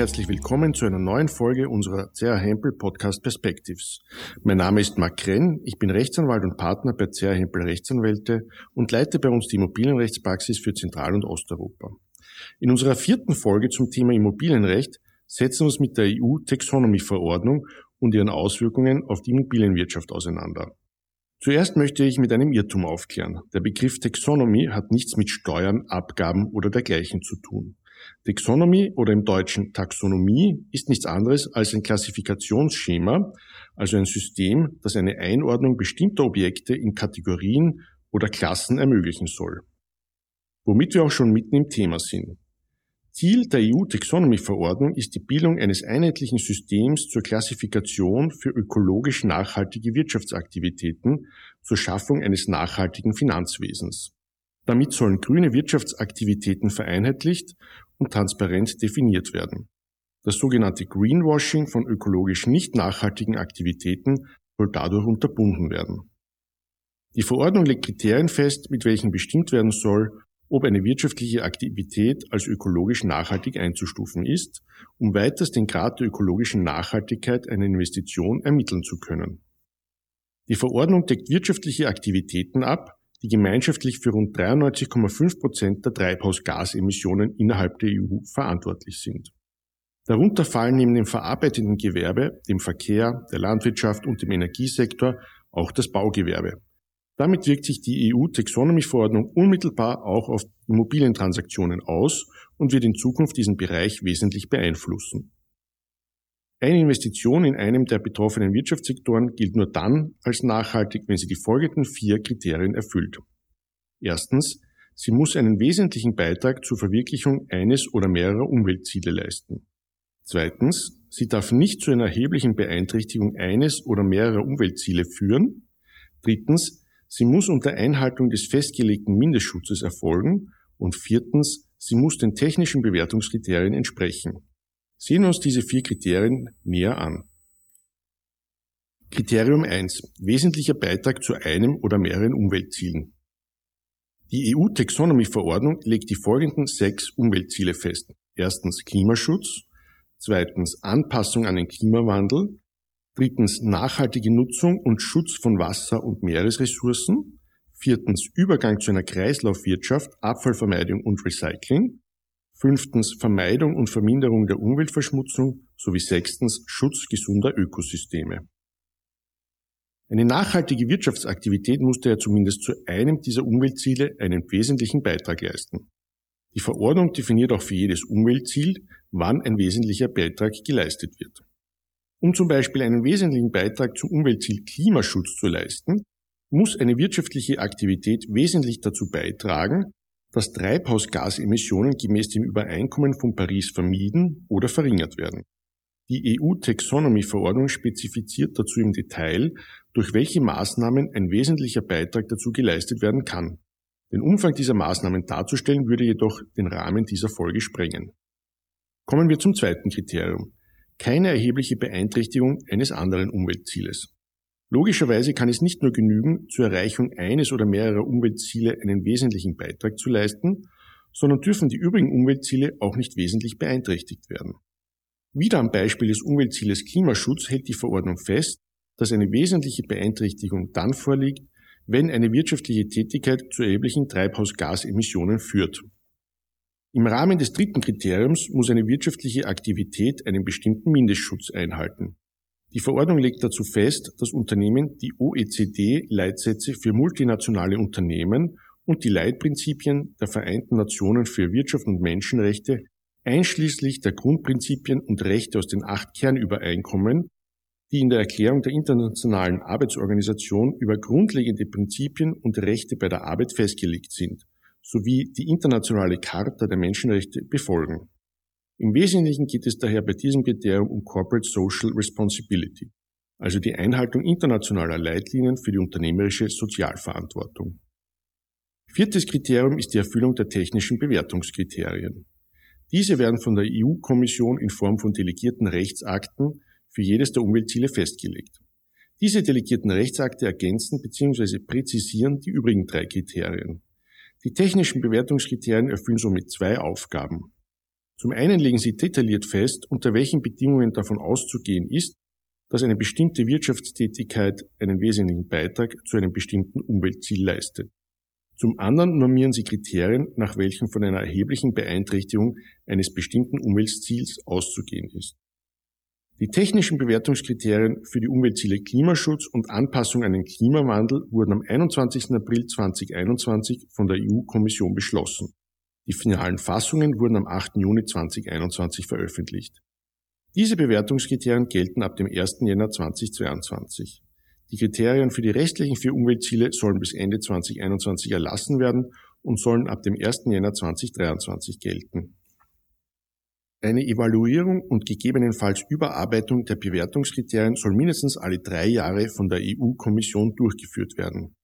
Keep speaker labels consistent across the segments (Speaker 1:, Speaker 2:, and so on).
Speaker 1: herzlich willkommen zu einer neuen Folge unserer CR Hempel Podcast Perspectives. Mein Name ist Marc Krenn, ich bin Rechtsanwalt und Partner bei CR Hempel Rechtsanwälte und leite bei uns die Immobilienrechtspraxis für Zentral- und Osteuropa. In unserer vierten Folge zum Thema Immobilienrecht setzen wir uns mit der EU-Taxonomy-Verordnung und ihren Auswirkungen auf die Immobilienwirtschaft auseinander. Zuerst möchte ich mit einem Irrtum aufklären. Der Begriff Taxonomy hat nichts mit Steuern, Abgaben oder dergleichen zu tun. Taxonomy oder im Deutschen Taxonomie ist nichts anderes als ein Klassifikationsschema, also ein System, das eine Einordnung bestimmter Objekte in Kategorien oder Klassen ermöglichen soll. Womit wir auch schon mitten im Thema sind. Ziel der EU-Taxonomy-Verordnung ist die Bildung eines einheitlichen Systems zur Klassifikation für ökologisch nachhaltige Wirtschaftsaktivitäten zur Schaffung eines nachhaltigen Finanzwesens. Damit sollen grüne Wirtschaftsaktivitäten vereinheitlicht und transparent definiert werden. Das sogenannte Greenwashing von ökologisch nicht nachhaltigen Aktivitäten soll dadurch unterbunden werden. Die Verordnung legt Kriterien fest, mit welchen bestimmt werden soll, ob eine wirtschaftliche Aktivität als ökologisch nachhaltig einzustufen ist, um weiters den Grad der ökologischen Nachhaltigkeit einer Investition ermitteln zu können. Die Verordnung deckt wirtschaftliche Aktivitäten ab, die gemeinschaftlich für rund 93,5 Prozent der Treibhausgasemissionen innerhalb der EU verantwortlich sind. Darunter fallen neben dem verarbeitenden Gewerbe, dem Verkehr, der Landwirtschaft und dem Energiesektor auch das Baugewerbe. Damit wirkt sich die EU-Taxonomy-Verordnung unmittelbar auch auf Immobilientransaktionen aus und wird in Zukunft diesen Bereich wesentlich beeinflussen. Eine Investition in einem der betroffenen Wirtschaftssektoren gilt nur dann als nachhaltig, wenn sie die folgenden vier Kriterien erfüllt. Erstens, sie muss einen wesentlichen Beitrag zur Verwirklichung eines oder mehrerer Umweltziele leisten. Zweitens, sie darf nicht zu einer erheblichen Beeinträchtigung eines oder mehrerer Umweltziele führen. Drittens, sie muss unter Einhaltung des festgelegten Mindestschutzes erfolgen. Und viertens, sie muss den technischen Bewertungskriterien entsprechen. Sehen wir uns diese vier Kriterien näher an. Kriterium 1. Wesentlicher Beitrag zu einem oder mehreren Umweltzielen. Die EU-Taxonomy-Verordnung legt die folgenden sechs Umweltziele fest. Erstens Klimaschutz, zweitens Anpassung an den Klimawandel, drittens nachhaltige Nutzung und Schutz von Wasser- und Meeresressourcen, viertens Übergang zu einer Kreislaufwirtschaft, Abfallvermeidung und Recycling, fünftens Vermeidung und Verminderung der Umweltverschmutzung sowie sechstens Schutz gesunder Ökosysteme. Eine nachhaltige Wirtschaftsaktivität musste ja zumindest zu einem dieser Umweltziele einen wesentlichen Beitrag leisten. Die Verordnung definiert auch für jedes Umweltziel, wann ein wesentlicher Beitrag geleistet wird. Um zum Beispiel einen wesentlichen Beitrag zum Umweltziel Klimaschutz zu leisten, muss eine wirtschaftliche Aktivität wesentlich dazu beitragen, dass Treibhausgasemissionen gemäß dem Übereinkommen von Paris vermieden oder verringert werden. Die EU-Taxonomy-Verordnung spezifiziert dazu im Detail, durch welche Maßnahmen ein wesentlicher Beitrag dazu geleistet werden kann. Den Umfang dieser Maßnahmen darzustellen würde jedoch den Rahmen dieser Folge sprengen. Kommen wir zum zweiten Kriterium. Keine erhebliche Beeinträchtigung eines anderen Umweltzieles. Logischerweise kann es nicht nur genügen, zur Erreichung eines oder mehrerer Umweltziele einen wesentlichen Beitrag zu leisten, sondern dürfen die übrigen Umweltziele auch nicht wesentlich beeinträchtigt werden. Wieder am Beispiel des Umweltzieles Klimaschutz hält die Verordnung fest, dass eine wesentliche Beeinträchtigung dann vorliegt, wenn eine wirtschaftliche Tätigkeit zu erheblichen Treibhausgasemissionen führt. Im Rahmen des dritten Kriteriums muss eine wirtschaftliche Aktivität einen bestimmten Mindestschutz einhalten. Die Verordnung legt dazu fest, dass Unternehmen die OECD-Leitsätze für multinationale Unternehmen und die Leitprinzipien der Vereinten Nationen für Wirtschaft und Menschenrechte einschließlich der Grundprinzipien und Rechte aus den acht Kernübereinkommen, die in der Erklärung der Internationalen Arbeitsorganisation über grundlegende Prinzipien und Rechte bei der Arbeit festgelegt sind, sowie die internationale Charta der Menschenrechte befolgen. Im Wesentlichen geht es daher bei diesem Kriterium um Corporate Social Responsibility, also die Einhaltung internationaler Leitlinien für die unternehmerische Sozialverantwortung. Viertes Kriterium ist die Erfüllung der technischen Bewertungskriterien. Diese werden von der EU-Kommission in Form von delegierten Rechtsakten für jedes der Umweltziele festgelegt. Diese delegierten Rechtsakte ergänzen bzw. präzisieren die übrigen drei Kriterien. Die technischen Bewertungskriterien erfüllen somit zwei Aufgaben. Zum einen legen sie detailliert fest, unter welchen Bedingungen davon auszugehen ist, dass eine bestimmte Wirtschaftstätigkeit einen wesentlichen Beitrag zu einem bestimmten Umweltziel leistet. Zum anderen normieren sie Kriterien, nach welchen von einer erheblichen Beeinträchtigung eines bestimmten Umweltziels auszugehen ist. Die technischen Bewertungskriterien für die Umweltziele Klimaschutz und Anpassung an den Klimawandel wurden am 21. April 2021 von der EU-Kommission beschlossen. Die finalen Fassungen wurden am 8. Juni 2021 veröffentlicht. Diese Bewertungskriterien gelten ab dem 1. Jänner 2022. Die Kriterien für die restlichen vier Umweltziele sollen bis Ende 2021 erlassen werden und sollen ab dem 1. Jänner 2023 gelten. Eine Evaluierung und gegebenenfalls Überarbeitung der Bewertungskriterien soll mindestens alle drei Jahre von der EU-Kommission durchgeführt werden.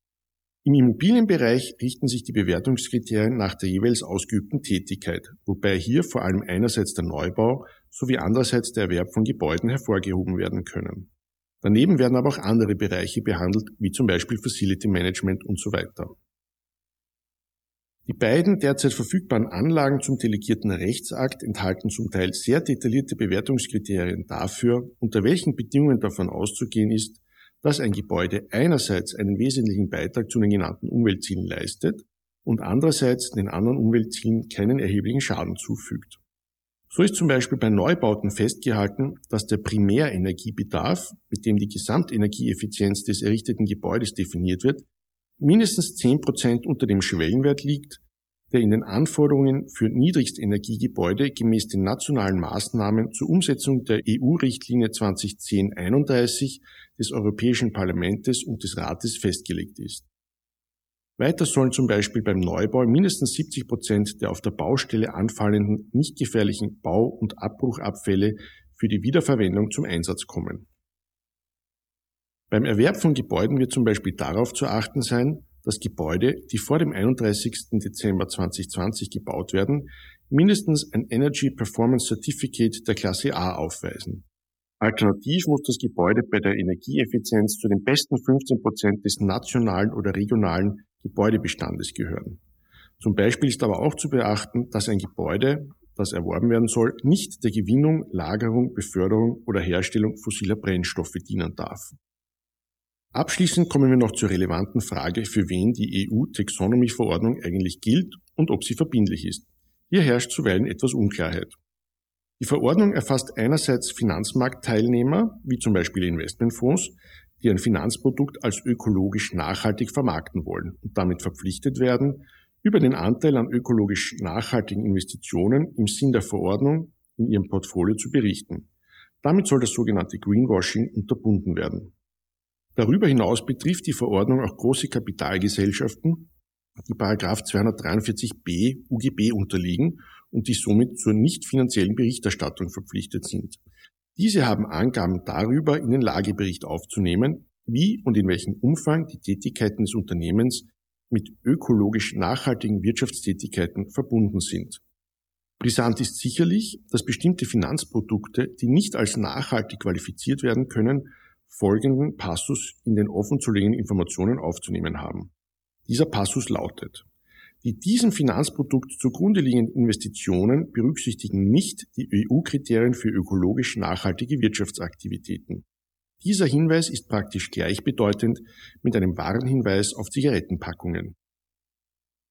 Speaker 1: Im Immobilienbereich richten sich die Bewertungskriterien nach der jeweils ausgeübten Tätigkeit, wobei hier vor allem einerseits der Neubau sowie andererseits der Erwerb von Gebäuden hervorgehoben werden können. Daneben werden aber auch andere Bereiche behandelt, wie zum Beispiel Facility Management und so weiter. Die beiden derzeit verfügbaren Anlagen zum delegierten Rechtsakt enthalten zum Teil sehr detaillierte Bewertungskriterien dafür, unter welchen Bedingungen davon auszugehen ist, dass ein Gebäude einerseits einen wesentlichen Beitrag zu den genannten Umweltzielen leistet und andererseits den anderen Umweltzielen keinen erheblichen Schaden zufügt. So ist zum Beispiel bei Neubauten festgehalten, dass der Primärenergiebedarf, mit dem die Gesamtenergieeffizienz des errichteten Gebäudes definiert wird, mindestens 10 Prozent unter dem Schwellenwert liegt, der in den Anforderungen für Niedrigstenergiegebäude gemäß den nationalen Maßnahmen zur Umsetzung der EU-Richtlinie 2010-31 des Europäischen Parlaments und des Rates festgelegt ist. Weiter sollen zum Beispiel beim Neubau mindestens 70 Prozent der auf der Baustelle anfallenden nicht gefährlichen Bau- und Abbruchabfälle für die Wiederverwendung zum Einsatz kommen. Beim Erwerb von Gebäuden wird zum Beispiel darauf zu achten sein, dass Gebäude, die vor dem 31. Dezember 2020 gebaut werden, mindestens ein Energy Performance Certificate der Klasse A aufweisen. Alternativ muss das Gebäude bei der Energieeffizienz zu den besten 15 Prozent des nationalen oder regionalen Gebäudebestandes gehören. Zum Beispiel ist aber auch zu beachten, dass ein Gebäude, das erworben werden soll, nicht der Gewinnung, Lagerung, Beförderung oder Herstellung fossiler Brennstoffe dienen darf. Abschließend kommen wir noch zur relevanten Frage, für wen die EU-Taxonomy-Verordnung eigentlich gilt und ob sie verbindlich ist. Hier herrscht zuweilen etwas Unklarheit. Die Verordnung erfasst einerseits Finanzmarktteilnehmer, wie zum Beispiel Investmentfonds, die ein Finanzprodukt als ökologisch nachhaltig vermarkten wollen und damit verpflichtet werden, über den Anteil an ökologisch nachhaltigen Investitionen im Sinn der Verordnung in ihrem Portfolio zu berichten. Damit soll das sogenannte Greenwashing unterbunden werden. Darüber hinaus betrifft die Verordnung auch große Kapitalgesellschaften, die 243b UGB unterliegen und die somit zur nicht finanziellen Berichterstattung verpflichtet sind. Diese haben Angaben darüber in den Lagebericht aufzunehmen, wie und in welchem Umfang die Tätigkeiten des Unternehmens mit ökologisch nachhaltigen Wirtschaftstätigkeiten verbunden sind. Brisant ist sicherlich, dass bestimmte Finanzprodukte, die nicht als nachhaltig qualifiziert werden können, folgenden Passus in den offenzulegenden Informationen aufzunehmen haben. Dieser Passus lautet, die diesem Finanzprodukt zugrunde liegenden Investitionen berücksichtigen nicht die EU-Kriterien für ökologisch nachhaltige Wirtschaftsaktivitäten. Dieser Hinweis ist praktisch gleichbedeutend mit einem Warnhinweis auf Zigarettenpackungen.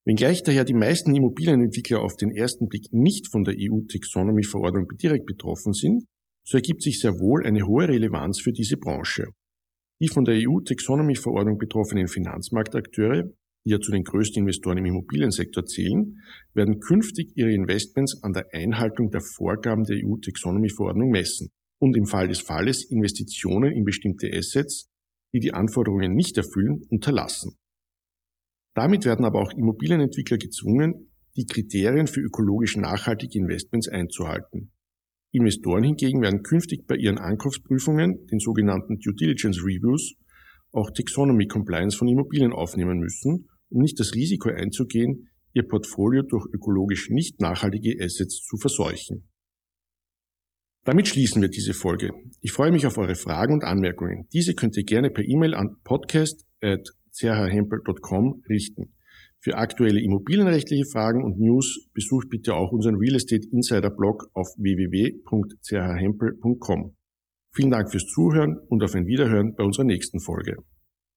Speaker 1: Wenngleich daher die meisten Immobilienentwickler auf den ersten Blick nicht von der EU-Taxonomy-Verordnung direkt betroffen sind, so ergibt sich sehr wohl eine hohe Relevanz für diese Branche. Die von der EU-Taxonomy-Verordnung betroffenen Finanzmarktakteure die ja zu den größten Investoren im Immobiliensektor zählen, werden künftig ihre Investments an der Einhaltung der Vorgaben der EU-Taxonomy-Verordnung messen und im Fall des Falles Investitionen in bestimmte Assets, die die Anforderungen nicht erfüllen, unterlassen. Damit werden aber auch Immobilienentwickler gezwungen, die Kriterien für ökologisch nachhaltige Investments einzuhalten. Investoren hingegen werden künftig bei ihren Ankaufsprüfungen, den sogenannten Due Diligence Reviews, auch Taxonomy Compliance von Immobilien aufnehmen müssen um nicht das Risiko einzugehen, ihr Portfolio durch ökologisch nicht nachhaltige Assets zu verseuchen. Damit schließen wir diese Folge. Ich freue mich auf eure Fragen und Anmerkungen. Diese könnt ihr gerne per E-Mail an podcast.chhempel.com richten. Für aktuelle immobilienrechtliche Fragen und News besucht bitte auch unseren Real Estate Insider Blog auf www.chhempel.com. Vielen Dank fürs Zuhören und auf ein Wiederhören bei unserer nächsten Folge.